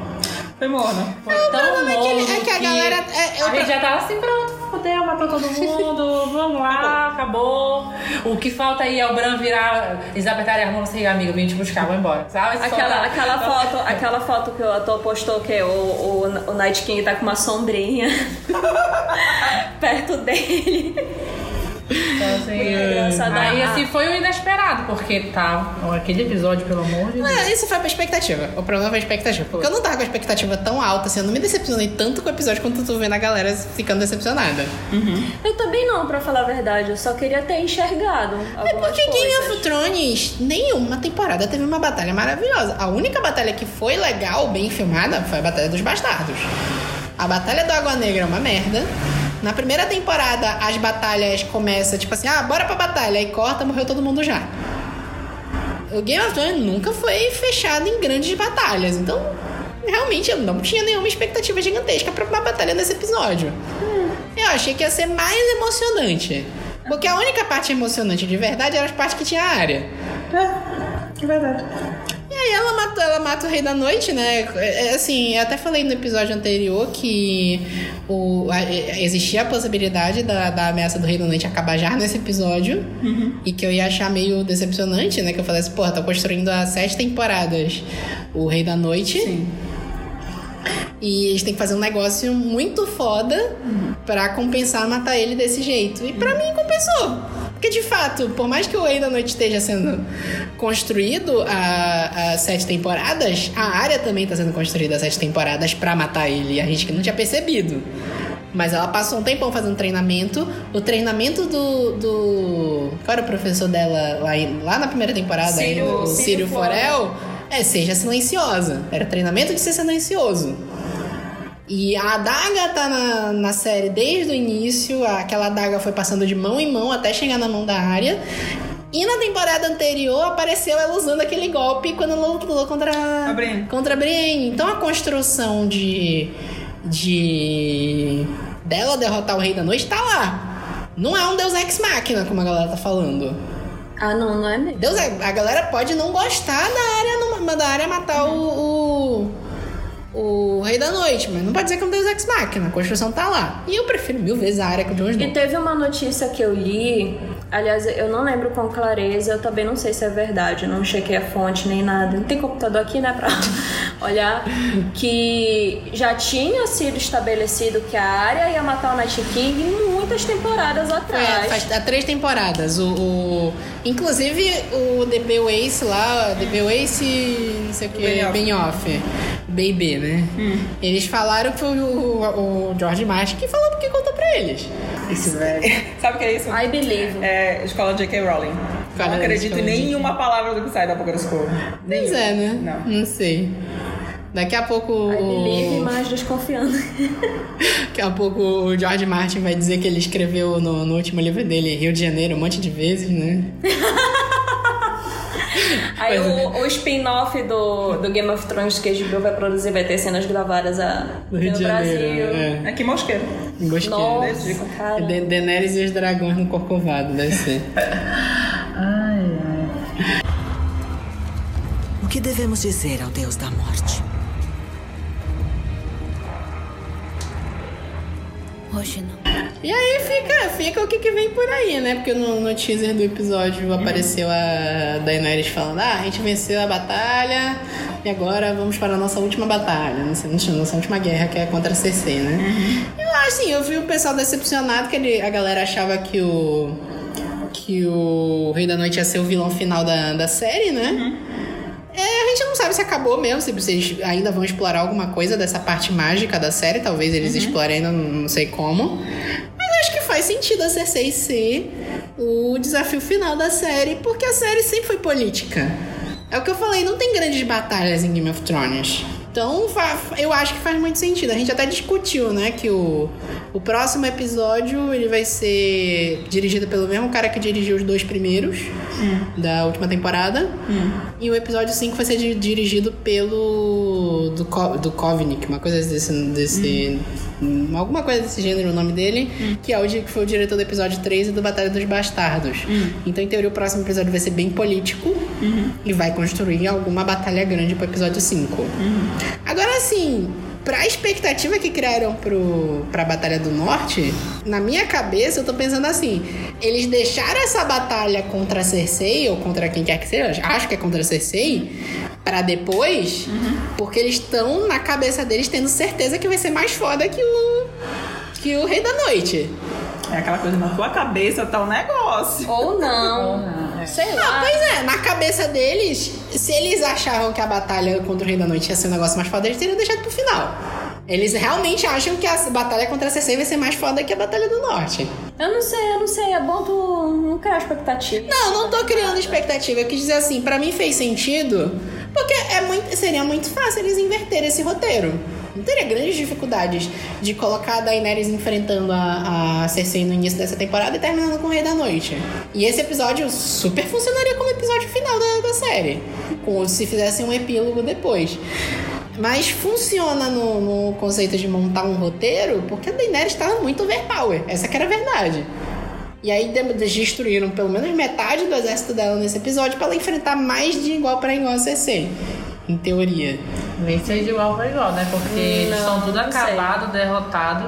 Foi morno. Foi tão é que ele- morno. é que a galera- é- eu a gente pra- já tava assim, pronto, fodeu, matou todo mundo, vamos lá, acabou. O que falta aí é o Bran virar. Eles apertarem a mão assim, amigo, vim te buscar, vou embora. Sabe? Aquela, aquela, foto, aquela foto que o ator postou que o, o, o Night King tá com uma sombrinha perto dele. Então, assim, Muito engraçado. Aí assim foi o inesperado, porque tá. Aquele episódio, pelo amor de Deus. É, isso foi pra expectativa. O problema foi a expectativa. Porque eu não tava com a expectativa tão alta, assim, eu não me decepcionei tanto com o episódio quanto eu tô vendo a galera ficando decepcionada. Eu também não, pra falar a verdade. Eu só queria ter enxergado É porque Game coisas. of Thrones, nenhuma temporada teve uma batalha maravilhosa. A única batalha que foi legal, bem filmada, foi a Batalha dos Bastardos. A Batalha do Água Negra é uma merda. Na primeira temporada, as batalhas começam tipo assim, ah, bora pra batalha. Aí corta, morreu todo mundo já. O Game of Thrones nunca foi fechado em grandes batalhas. Então, realmente, eu não tinha nenhuma expectativa gigantesca pra uma batalha nesse episódio. Eu achei que ia ser mais emocionante. Porque a única parte emocionante de verdade era as partes que tinha área. É, é verdade. E aí ela mata, ela mata o Rei da Noite, né? É, é, assim, eu até falei no episódio anterior que o, a- é, existia a possibilidade da, da ameaça do Rei da Noite acabar já nesse episódio. E que eu ia achar meio decepcionante, né? Que eu falei assim, porra, tô construindo há sete temporadas o Rei da Noite. Sim. E eles têm que fazer um negócio muito foda pra compensar matar ele desse jeito. E pra mim compensou. Porque de fato, por mais que o Rei da Noite esteja sendo construído há, há sete temporadas, a área também tá sendo construída há sete temporadas pra matar ele. E a gente que não tinha percebido. Mas ela passou um tempão fazendo treinamento. O treinamento do. do... Qual era o professor dela lá, lá na primeira temporada? Círio- ainda? o Círio Círio Forel. É, seja silenciosa. Era treinamento de ser silencioso. E a adaga tá na, na série desde o início. Aquela adaga foi passando de mão em mão até chegar na mão da área. E na temporada anterior apareceu ela usando aquele golpe quando ela lutou contra A Brienne. Contra a Brienne. Então a construção de. de. dela derrotar o Rei da Noite tá lá. Não é um Deus Ex Machina, como a galera tá falando. Ah, não, não é mesmo. Deus, a galera pode não gostar da área, da área matar o, o, Rei da Noite, mas não pode dizer que é um Deus Ex Machina. A construção tá lá. E eu prefiro mil vezes a área que o Jon E Snow. teve uma notícia que eu li, aliás, eu não lembro com clareza, eu também não sei se é verdade, eu não chequei a fonte nem nada. Não tem computador aqui, né, pra olhar. Que já tinha sido estabelecido que a área ia matar o Night King muitas temporadas É, atrás. faz há três temporadas. O, o- inclusive o DB Wace lá, DB Wace, não sei o que, Benioff. Benioff. BB, né? Eles falaram que foi o, o, o George Martin que falou porque contou pra eles. Esse velho. Sabe o que é isso? I believe. É escola J.K. Rowling. Cara, não acredito em nenhuma palavra do que sai da boca desse povo. Pois é, né? Não. Não sei. Daqui a pouco. I believe, mas desconfiando. Daqui a pouco o George Martin vai dizer que ele escreveu no, no último livro dele Rio de Janeiro um monte de vezes, né? Aí Pois é. o, o spin-off do, do Game of Thrones que a HBO vai produzir vai ter cenas gravadas a, No aqui Rio no de Janeiro. Brasil. É. Aqui mosqueiro. Gostei. Nossa, cara. Daenerys e os dragões no Corcovado, deve ser. O que devemos dizer ao Deus da Morte? Hoje não. E aí fica, fica o que, que vem por aí, né? Porque no, no teaser do episódio apareceu a Daenerys falando: Ah, a gente venceu a batalha e agora vamos para a nossa última batalha. Não sei, nossa última guerra que é contra a Cersei, né? Eu acho assim, eu vi o pessoal decepcionado que ele, a galera achava que o. que o Rei da Noite ia ser o vilão final da, da série, né? É, a gente não sabe se acabou mesmo, se vocês ainda vão explorar alguma coisa dessa parte mágica da série. Talvez eles explorem ainda, não sei como. Mas acho que faz faz sentido a Cersei ser o desafio final da série, porque a série sempre foi política. É o que eu falei, não tem grandes batalhas em Game of Thrones. Então, eu acho que faz muito sentido. A gente até discutiu, né, que o, o próximo episódio ele vai ser dirigido pelo mesmo cara que dirigiu os dois primeiros da última temporada. E o episódio 5 vai ser di- dirigido pelo do, Co- do Kovnik, uma coisa desse, desse hum, alguma coisa desse gênero o nome dele, que é o que foi o diretor do episódio 3 e do Batalha dos Bastardos. Então, em teoria, o próximo episódio vai ser bem político e vai construir alguma batalha grande pro episódio 5. Agora, assim, pra expectativa que criaram pro, pra Batalha do Norte, na minha cabeça eu tô pensando assim: eles deixaram essa batalha contra a Cersei, ou contra quem quer que seja, acho que é contra a Cersei, pra depois, porque eles estão na cabeça deles tendo certeza que vai ser mais foda que o. que o Rei da Noite. É aquela coisa, na tua cabeça tá o negócio. Ou não. Ou não, é. Sei Ah, lá. pois é, na cabeça deles, se eles achavam que a batalha contra o Rei da Noite ia ser um negócio mais foda, eles teriam deixado pro final. Eles realmente acham que a batalha contra a Cersei vai ser mais foda que a Batalha do Norte. Eu não sei, eu não sei. É bom tu não criar expectativa. Não, não tô criando expectativa. Eu quis dizer assim, pra mim fez sentido, porque é muito, seria muito fácil eles inverterem esse roteiro. Não teria grandes dificuldades de colocar a Daenerys enfrentando a, a Cersei no início dessa temporada e terminando com o Rei da Noite. E esse episódio super funcionaria como episódio final da, da série. Com, se fizessem um epílogo depois. Mas funciona no, no conceito de montar um roteiro porque a Daenerys estava muito overpower. Essa que era a verdade. E aí de- destruíram pelo menos metade do exército dela nesse episódio pra ela enfrentar mais de igual pra igual a Cersei. Em teoria. Nem sei de igual pra igual, né? Porque eles Não, estão tudo não sei. acabado, derrotado.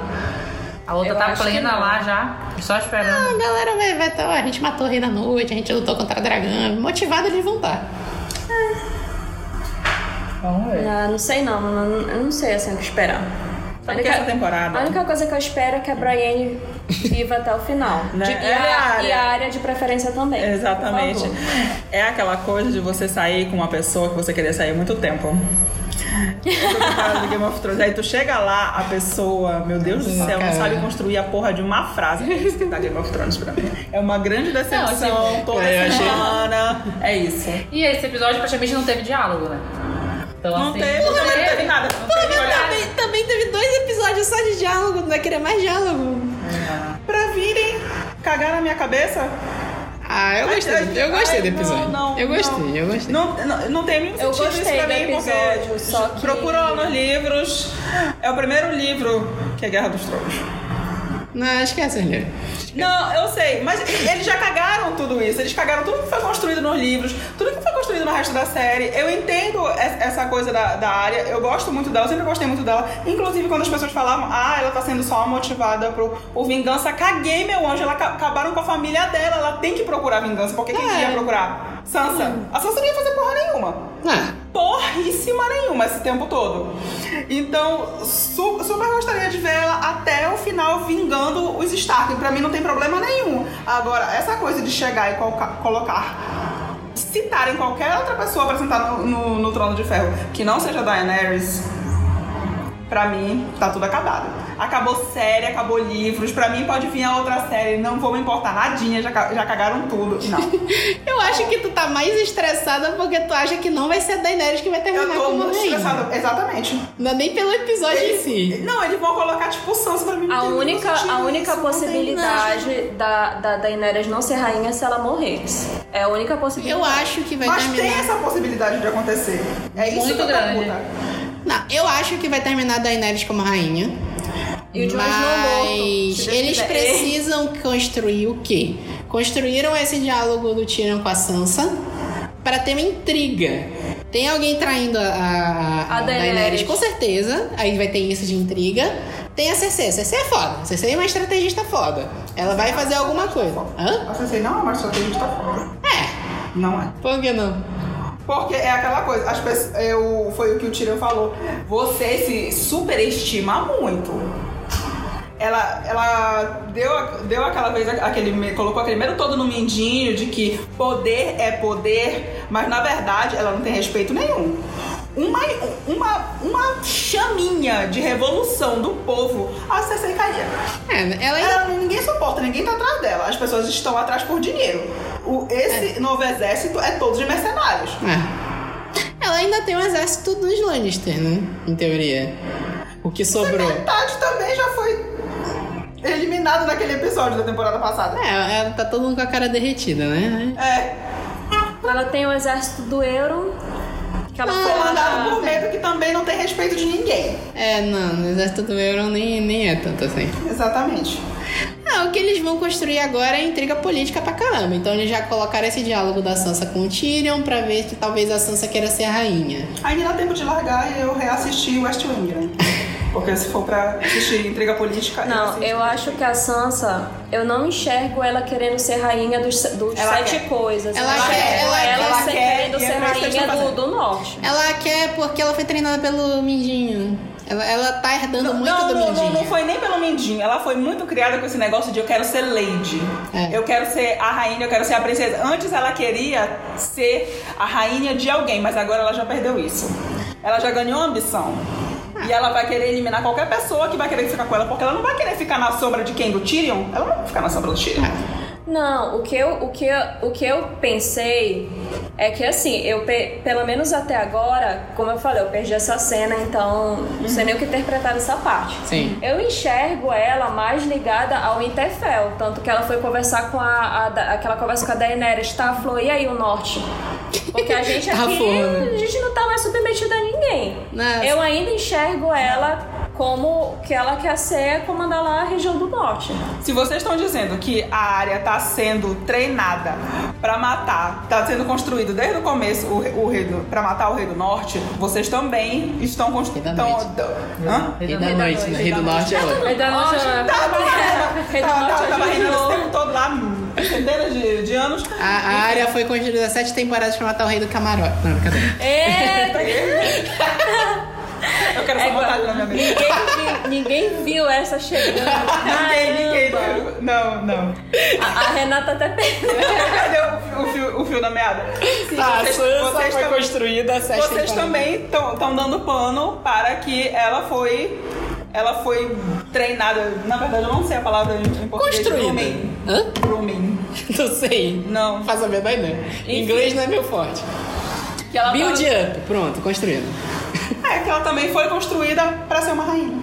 A outra Eu tá plena não. lá já, só Ah, esperando. a galera vai, vai tá, a gente matou o Rei da Noite, a gente lutou contra a dragão. Motivada eles vão estar. Vamos ver. Ah, não sei não, não, eu não sei assim o que esperar. A Sabe que essa temporada- a única coisa que eu espero é que a Brienne viva até o final. Né? De- e, é a a, área. e a área de preferência também. Exatamente. É aquela coisa de você sair com uma pessoa que você queria sair há muito tempo. Do Game of Thrones. Aí tu chega lá, a pessoa, meu Deus do céu, não sabe construir a porra de uma frase. É isso que tá Game of Thrones pra mim. É uma grande decepção Não, tipo, toda é, semana. É isso. E esse episódio praticamente não teve diálogo, né? Então, Não assim, teve, também não teve nada. Não teve. Também, também teve dois episódios só de diálogo, não vai querer mais diálogo. Pra virem cagar na minha cabeça. Ah, eu gostei, eu gostei do Ai, episódio. Não, não, eu gostei, não. eu gostei. Não, não, não tem nenhum Eu sentido gostei isso pra do mim, episódio, porque só que- procura lá nos livros. É o primeiro livro que é Guerra dos Tronos. Não, esquece, Arleiro. Não, eu sei, mas eles já cagaram tudo isso. Eles cagaram tudo que foi construído nos livros, tudo que foi construído no resto da série. Eu entendo es- essa coisa da, da área, eu gosto muito dela, eu sempre gostei muito dela. Inclusive, quando as pessoas falavam, ah, ela tá sendo só motivada por, por vingança, caguei, meu anjo. Ela ca- acabaram com a família dela, ela tem que procurar vingança. Porque quem É. ia procurar? Sansa. A Sansa não ia fazer porra nenhuma Ah, porríssima nenhuma esse tempo todo. Então, su- super gostaria de ver ela até o final vingando os Stark. Pra mim não tem problema nenhum. Agora, essa coisa de chegar e colocar, colocar citarem qualquer outra pessoa pra sentar no, no, no trono de ferro que não seja Daenerys, pra mim tá tudo acabado. Acabou série, acabou livros. Pra mim pode vir a outra série, não vou me importar nadinha, já, já cagaram tudo. Não. eu acho que tu tá mais estressada porque tu acha que não vai ser a Daenerys que vai terminar Eu tô como muito rainha. estressada. Exatamente. Não é nem pelo episódio em si. Não, eles vão colocar tipo Sansa pra mim. A única, a única isso, possibilidade da, da Daenerys não ser rainha é se ela morrer. É a única possibilidade. Eu acho que vai Mas terminar. tem essa possibilidade de acontecer. É isso Muito que grande. Não, eu acho que vai terminar a Daenerys como rainha. E o Jon Snow morto, Mas Deus eles precisam construir o quê? Construíram esse diálogo do Tyrion com a Sansa para ter uma intriga. Tem alguém traindo a, a, A a Daenerys. Daenerys. com certeza. Aí vai ter isso de intriga. Tem a Cersei. A Cersei é foda. A Cersei é uma estrategista foda. Ela vai fazer alguma coisa. Hã? A Cersei não é uma estrategista foda. É. Não é. Por que não? Porque é aquela coisa, as pessoas, eu, foi o que o Tyrion falou. Você se superestima muito. Ela, ela deu, deu aquela vez aquele. colocou aquele medo todo no mindinho de que poder é poder, mas na verdade ela não tem respeito nenhum. uma, uma, uma chaminha de revolução do povo, a Cersei caía. É, ela ainda Ela, ninguém suporta, ninguém tá atrás dela. As pessoas estão atrás por dinheiro. O, esse novo exército é todo de mercenários. É. Ela ainda tem um exército dos Lannister, né? Em teoria. O que sobrou. Metade também eliminado naquele episódio da temporada passada. É, ela tá todo mundo com a cara derretida, né? É, Ela tem o exército do euro, que ela foi comandado por medo que também não tem respeito de ninguém. É, não, o exército do Euron nem, nem é tanto assim. Exatamente. Ah, o que eles vão construir agora é intriga política pra caramba. Então eles já colocaram esse diálogo da Sansa com o Tyrion pra ver que talvez a Sansa queira ser a rainha. Ainda dá tempo de largar e eu reassistir West Wing, né? Porque se for pra assistir intriga política. Não, assisto. eu acho que a Sansa, eu não enxergo ela querendo ser rainha dos, dos Ela sete quer. coisas. Ela eu quer, ela- ela, ela ser- quer, querendo é ser rainha do, do norte. Ela quer porque ela foi treinada pelo Mindinho. Ela, ela tá herdando Não, muito não, do não, Mindinho. não, não foi nem pelo Mindinho. Ela foi muito criada com esse negócio de eu quero ser lady. É. Eu quero ser a rainha, eu quero ser a princesa. Antes ela queria ser a rainha de alguém, mas agora ela já perdeu isso. Ela já ganhou ambição. E ela vai querer eliminar qualquer pessoa que vai querer ficar com ela, porque ela não vai querer ficar na sombra de quem? Do Tyrion? Ela não vai ficar na sombra do Tyrion. Não, o que eu, o que eu, o que eu pensei é que assim, eu pe- pelo menos até agora, como eu falei, eu perdi essa cena, então não sei nem o que interpretar dessa parte. Sim. Eu enxergo ela mais ligada ao Winterfell, tanto que ela foi conversar com a, a aquela conversa com a Daenerys, tá? Falou, e aí o norte? Porque a gente Tá aqui, foda. a gente não tá mais submetida a ninguém. Nossa. Eu ainda enxergo ela como que ela quer ser comandar lá a região do norte. Se vocês estão dizendo que a área está sendo treinada pra matar, tá sendo construído desde o começo o, o rei do, para matar o rei do norte, vocês também estão Rei construindo. da noite. Hã? Rei da da noite, noite, né? Rei da do noite. Norte é outro. Rei do Tava, norte tava rindo esse tempo todo lá, centenas de, de anos. A, a área foi construída sete temporadas pra matar o rei do camarote. Não, brincadeira. Eita! Eu quero essa É, vontade na minha vida. ninguém, viu, ninguém viu essa chegando. Ninguém, ninguém. Caramba. Não, não. A, a Renata até perdeu. Cadê o, o fio, o fio da meada? Sim, A vocês- Sansa vocês foi tam- construída sete Vocês também estão dando pano para que ela foi. Ela foi treinada. Na verdade, eu não sei a palavra em, português. Construída. Grooming. Hã? Grooming. Não sei. Não. Faço a menor ideia. Inglês não é meu forte. Que ela Build up. Pronto, construído. É, que ela também foi construída para ser uma rainha.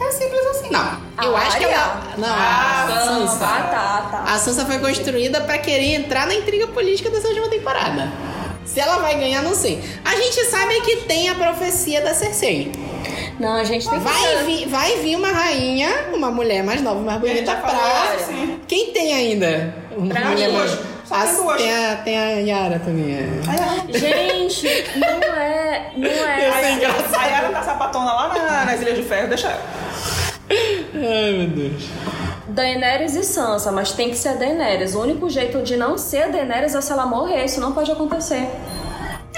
É simples assim. Não, eu A acho que ela... Não, Ah, a Sansa. Ah, tá, tá. A Sansa foi construída pra querer entrar na intriga política dessa última temporada. Se ela vai ganhar, não sei. A gente sabe que tem a profecia da Cersei. Não, a gente tem que Vai vir, vai vir uma rainha, uma mulher mais nova, mais bonita já pra. falou isso, sim. Quem tem ainda? Uma Pra mulher mim. mais- Só tem As- duas. tem, a, tem a Yara também. é. Gente, não é. Não é. Eu sei engraçado. aí ela tá sapatona lá na- nas Ilhas de Ferro, deixa ela. Ai, meu Deus. Daenerys e Sansa, mas tem que ser a Daenerys. O único jeito de não ser a Daenerys é se ela morrer. Isso não pode acontecer.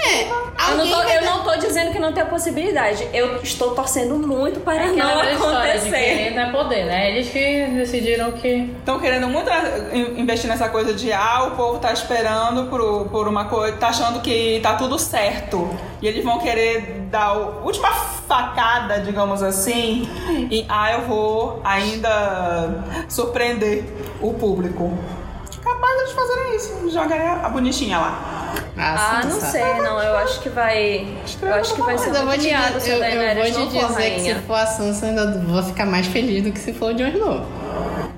É, Eu não, tô, eu não tô dizendo que não tem a possibilidade. Eu estou torcendo muito para Aquela não de acontecer. querer não é poder, né? Eles que decidiram que. Estão querendo muito in- investir nessa coisa de ah, o povo tá esperando por, por uma coisa, tá achando que tá tudo certo. E eles vão querer dar a última facada, digamos assim, e ah, eu vou ainda surpreender o público. Capaz deles fazerem isso. Jogarem a a bonitinha lá. Ah, não Sansa. sei, não. Eu acho que vai. Eu acho que vai ser Mas eu vou te, miado se a eu, eu Daenerys vou não te for dizer que rainha. se for a Sansa, eu ainda vou ficar mais feliz do que se for o Jon Snow.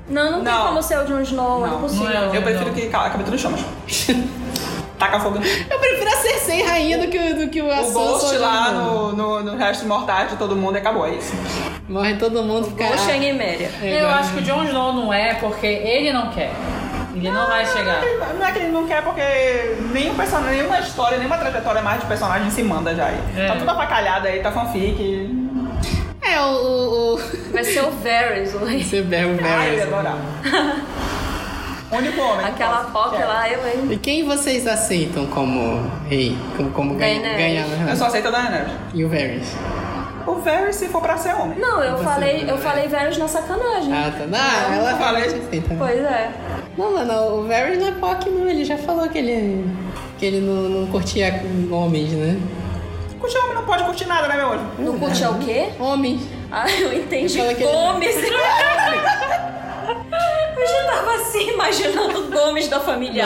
Não, não, tem Não. como ser o Jon Snow, é Não, impossível. não é. Eu prefiro que ca- acabe tudo em chamas. Taca fogo. Eu prefiro a Cersei rainha do que, do que O Sansa. Ghost o Jon lá no, no, no resto mortais de todo mundo e acabou, é isso. Morre todo mundo, fica... Ghost é Nymeria. É, eu acho que o Jon Snow não é porque ele não quer. Ele não vai chegar. Não é que ele não quer porque nenhum personagem, nenhuma história, nenhuma trajetória mais de personagem se manda já aí. É. Tá tudo avacalhado aí, tá fanfic. É, o... o, o... Vai ser o Varys, o rei. Você bebe o Ai, Varys. agora. Único homem. que Aquela Quero. lá, eu, hein? E quem vocês aceitam como rei? Como, como ganha, Daenerys. ganhar? Eu só aceito a Daenerys. E o Varys? O Varys se for pra ser homem. Não, eu Você falei, não, eu né? falei Varys na sacanagem. Ah, tá. Não, ela falei. realmente aceita. Pois é. Não, não, não. O Varys não é POC, não. Ele já falou que ele, que ele não, não curtia homens, né? Curtir homem não pode curtir nada, né, meu olho? No curte é o quê? Homem. Ah, eu entendi. Ele- Gomes. eu já tava assim, imaginando o Gomes da família.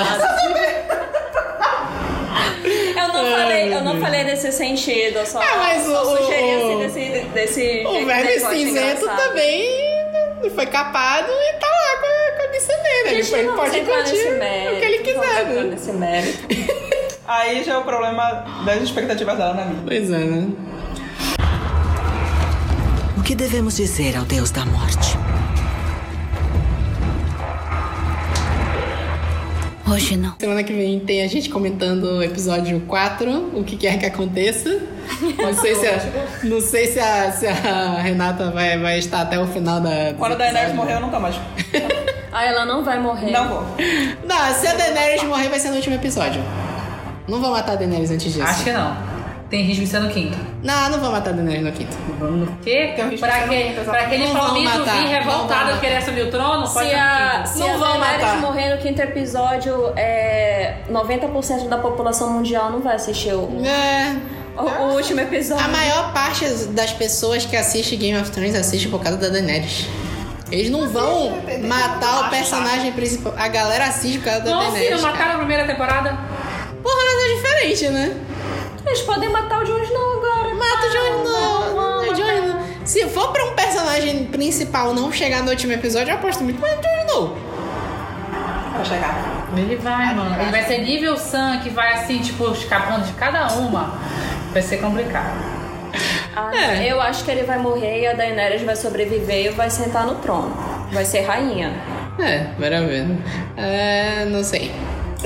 Eu não, falei, eu não falei nesse sentido, eu só, Ah, mas só o- sugeri o- assim desse, desse O negócio cinzento engraçado. também foi capado e tá lá com biceneira. Ele, ele pode curtir o que ele quiser, né? nesse mérito. Aí já é o problema das expectativas dela na minha. Pois é, né? O que devemos dizer ao Deus da Morte? Hoje não. Semana que vem tem a gente comentando o episódio 4, o que quer que aconteça. Não sei se a, não sei se a, se a Renata vai, vai estar até o final da. do Quando a Daenerys morrer, eu nunca mais. Ah, ela não vai morrer. Não vou. Não, se a Daenerys morrer, vai ser no último episódio. Não vão matar a Daenerys antes disso. Acho que não. Tem risco de ser no quinto. Não, não vão matar a Daenerys no quinto. No quê? Tem um risco Pra, de ser no que, quinto, pra aquele Não palmito matar, vir revoltado vão querer assumir o trono? Pode Se no a, se Não a vão Daenerys matar. morrer no quinto episódio, é, 90% da população mundial não vai assistir o, É. o, o último episódio. A maior parte das pessoas que assistem Game of Thrones assiste por causa da Daenerys. Eles não vão matar o personagem principal. A galera assiste por causa da Não, Daenerys. filho, cara. mataram a primeira temporada. Porra, mas é diferente, né? Eles podem matar o Jon Snow agora. Mata o Jon Snow. vamos o Jon Snow. Se for pra um personagem principal não chegar no último episódio, eu aposto muito mais no Jon Snow. Pra chegar. Ele vai, mano. Ele vai ser nível Sam, que vai assim, tipo, escapando de cada uma. Vai ser complicado. Ah, É. Eu acho que ele vai morrer e a Daenerys vai sobreviver e vai sentar no trono. Vai ser rainha. É, bora ver. É, não sei.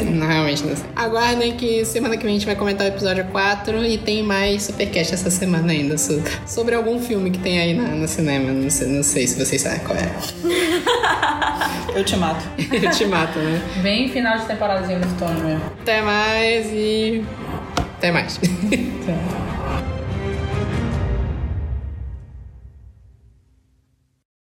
Não, realmente não sei. Aguardem que semana que vem a gente vai comentar o episódio 4 e tem mais Supercast essa semana ainda so- sobre algum filme que tem aí na- no cinema. Não sei, não sei se vocês sabem qual é. Eu te mato. Eu te mato, né? Bem final de temporada de Game of Thrones mesmo. Até mais e. Até mais. Tchau.